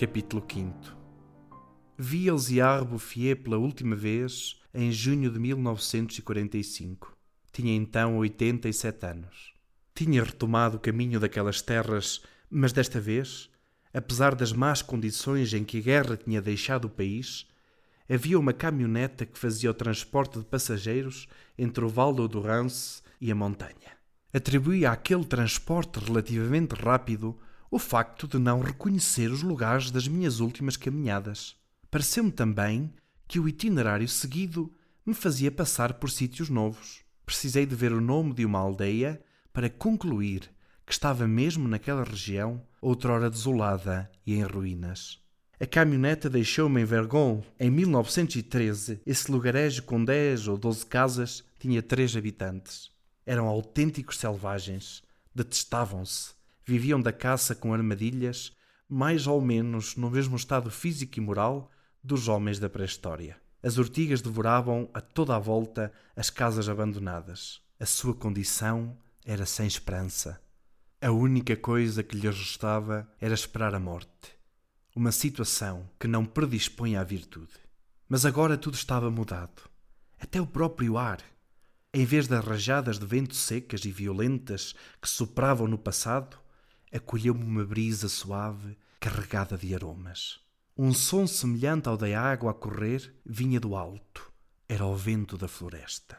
Capítulo 5 Vi Elziar Bouffier pela última vez em junho de 1945. Tinha então 87 anos. Tinha retomado o caminho daquelas terras, mas desta vez, apesar das más condições em que a guerra tinha deixado o país, havia uma caminhoneta que fazia o transporte de passageiros entre o Val do Rance e a montanha. Atribuía àquele transporte relativamente rápido o facto de não reconhecer os lugares das minhas últimas caminhadas. Pareceu-me também que o itinerário seguido me fazia passar por sítios novos. Precisei de ver o nome de uma aldeia para concluir que estava mesmo naquela região, outrora desolada e em ruínas. A caminhoneta deixou-me em Vergon em 1913. Esse lugarejo com 10 ou 12 casas tinha três habitantes. Eram autênticos selvagens. Detestavam-se viviam da caça com armadilhas, mais ou menos no mesmo estado físico e moral dos homens da pré-história. As urtigas devoravam a toda a volta as casas abandonadas. A sua condição era sem esperança. A única coisa que lhes restava era esperar a morte. Uma situação que não predispõe à virtude. Mas agora tudo estava mudado. Até o próprio ar. Em vez das rajadas de vento secas e violentas que sopravam no passado, acolheu-me uma brisa suave, carregada de aromas. Um som semelhante ao da água a correr vinha do alto. Era o vento da floresta.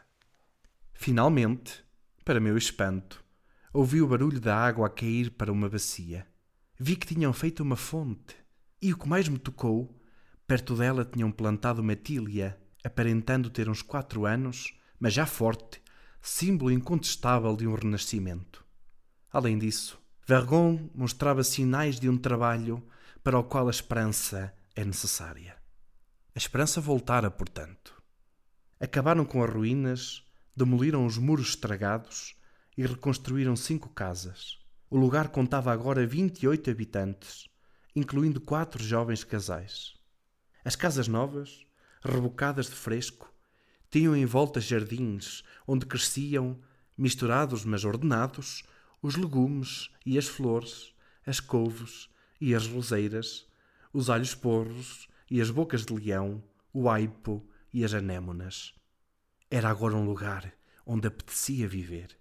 Finalmente, para meu espanto, ouvi o barulho da água a cair para uma bacia. Vi que tinham feito uma fonte. E o que mais me tocou, perto dela tinham plantado uma tília, aparentando ter uns quatro anos, mas já forte, símbolo incontestável de um renascimento. Além disso, Vergon mostrava sinais de um trabalho para o qual a esperança é necessária. A esperança voltara, portanto. Acabaram com as ruínas, demoliram os muros estragados e reconstruíram cinco casas. O lugar contava agora 28 habitantes, incluindo quatro jovens casais. As casas novas, rebocadas de fresco, tinham em volta jardins onde cresciam, misturados mas ordenados, os legumes e as flores, as couves e as roseiras, os alhos porros e as bocas de leão, o aipo e as anémonas. Era agora um lugar onde apetecia viver.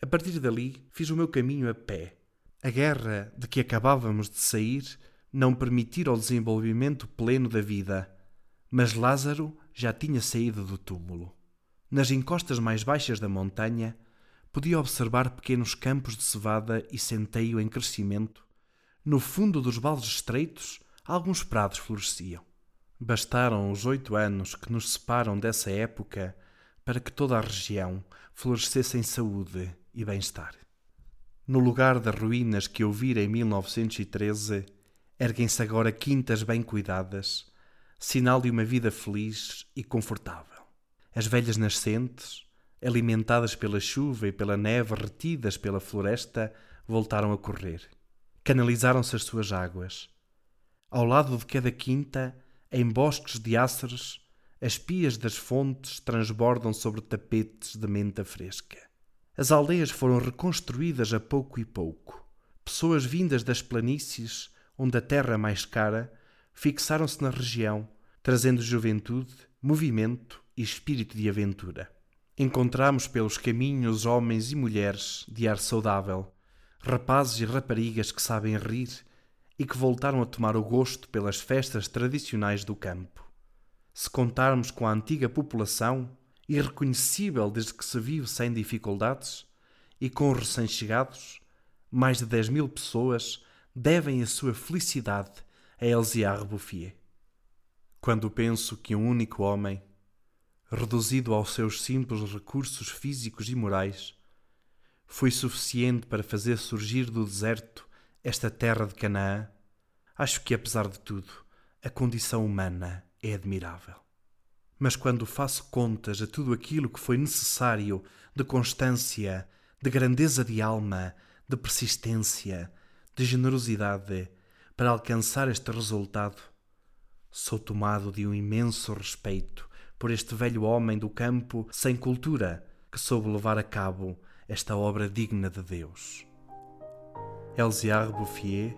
A partir dali, fiz o meu caminho a pé. A guerra de que acabávamos de sair não permitira o desenvolvimento pleno da vida, mas Lázaro já tinha saído do túmulo. Nas encostas mais baixas da montanha, podia observar pequenos campos de cevada e centeio em crescimento. No fundo dos vales estreitos, alguns prados floresciam. Bastaram os oito anos que nos separam dessa época para que toda a região florescesse em saúde e bem-estar. No lugar das ruínas que eu vira em 1913, erguem-se agora quintas bem cuidadas, sinal de uma vida feliz e confortável. As velhas nascentes, alimentadas pela chuva e pela neve retidas pela floresta, voltaram a correr. Canalizaram-se as suas águas. Ao lado de cada quinta, em bosques de áceres, as pias das fontes transbordam sobre tapetes de menta fresca. As aldeias foram reconstruídas a pouco e pouco. Pessoas vindas das planícies, onde a terra é mais cara, fixaram-se na região, trazendo juventude, movimento e espírito de aventura. Encontramos pelos caminhos homens e mulheres de ar saudável, rapazes e raparigas que sabem rir e que voltaram a tomar o gosto pelas festas tradicionais do campo. Se contarmos com a antiga população, irreconhecível desde que se vive sem dificuldades, e com os recém-chegados, mais de 10 mil pessoas devem a sua felicidade a Elziar Bouffier. Quando penso que um único homem, reduzido aos seus simples recursos físicos e morais, foi suficiente para fazer surgir do deserto esta terra de Canaã, acho que, apesar de tudo, a condição humana é admirável. Mas quando faço contas a tudo aquilo que foi necessário de constância, de grandeza de alma, de persistência, de generosidade para alcançar este resultado, sou tomado de um imenso respeito por este velho homem do campo sem cultura que soube levar a cabo esta obra digna de Deus. Elziar Bouffier,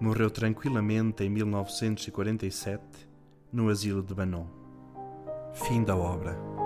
Morreu tranquilamente em 1947 no asilo de Banon. Fim da obra.